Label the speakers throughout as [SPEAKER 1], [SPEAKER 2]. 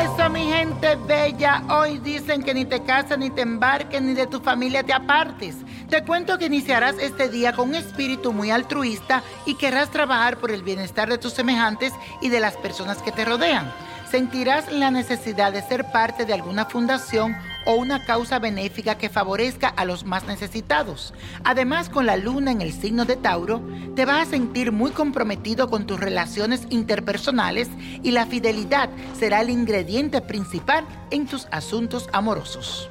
[SPEAKER 1] Dulce, bella, hoy dicen que ni te casas, ni te embarques, ni de tu familia te apartes. Te cuento que iniciarás este día con un espíritu muy altruista y querrás trabajar por el bienestar de tus semejantes y de las personas que te rodean. Sentirás la necesidad de ser parte de alguna fundación o una causa benéfica que favorezca a los más necesitados. Además, con la luna en el signo de Tauro, te vas a sentir muy comprometido con tus relaciones interpersonales y la fidelidad será el ingrediente principal en tus asuntos amorosos.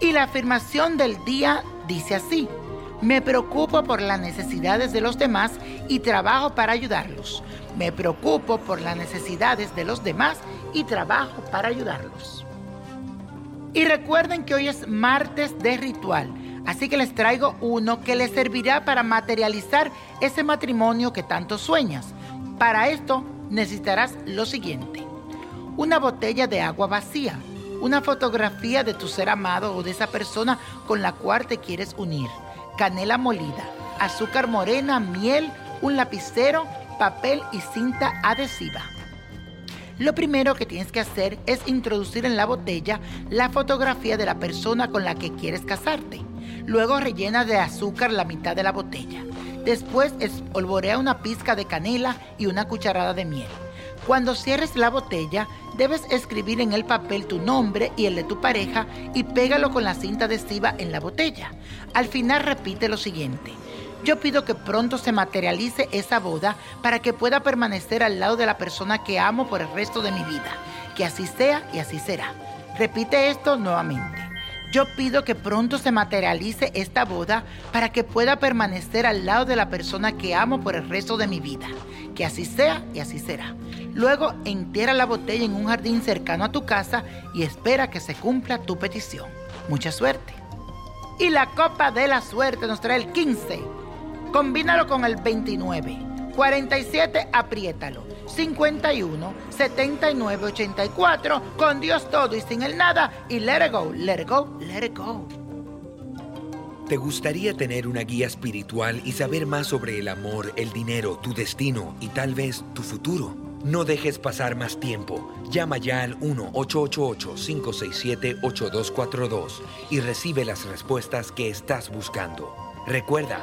[SPEAKER 1] Y la afirmación del día dice así. Me preocupo por las necesidades de los demás y trabajo para ayudarlos. Me preocupo por las necesidades de los demás y trabajo para ayudarlos. Y recuerden que hoy es martes de ritual, así que les traigo uno que les servirá para materializar ese matrimonio que tanto sueñas. Para esto necesitarás lo siguiente. Una botella de agua vacía, una fotografía de tu ser amado o de esa persona con la cual te quieres unir, canela molida, azúcar morena, miel, un lapicero, papel y cinta adhesiva. Lo primero que tienes que hacer es introducir en la botella la fotografía de la persona con la que quieres casarte. Luego rellena de azúcar la mitad de la botella. Después espolvorea una pizca de canela y una cucharada de miel. Cuando cierres la botella, debes escribir en el papel tu nombre y el de tu pareja y pégalo con la cinta adhesiva en la botella. Al final repite lo siguiente. Yo pido que pronto se materialice esa boda para que pueda permanecer al lado de la persona que amo por el resto de mi vida. Que así sea y así será. Repite esto nuevamente. Yo pido que pronto se materialice esta boda para que pueda permanecer al lado de la persona que amo por el resto de mi vida. Que así sea y así será. Luego entierra la botella en un jardín cercano a tu casa y espera que se cumpla tu petición. Mucha suerte. Y la copa de la suerte nos trae el 15. Combínalo con el 29. 47, apriétalo. 51, 79, 84, con Dios todo y sin el nada. Y let it go, let it go, let it go.
[SPEAKER 2] ¿Te gustaría tener una guía espiritual y saber más sobre el amor, el dinero, tu destino y tal vez tu futuro? No dejes pasar más tiempo. Llama ya al 1-888-567-8242 y recibe las respuestas que estás buscando. Recuerda,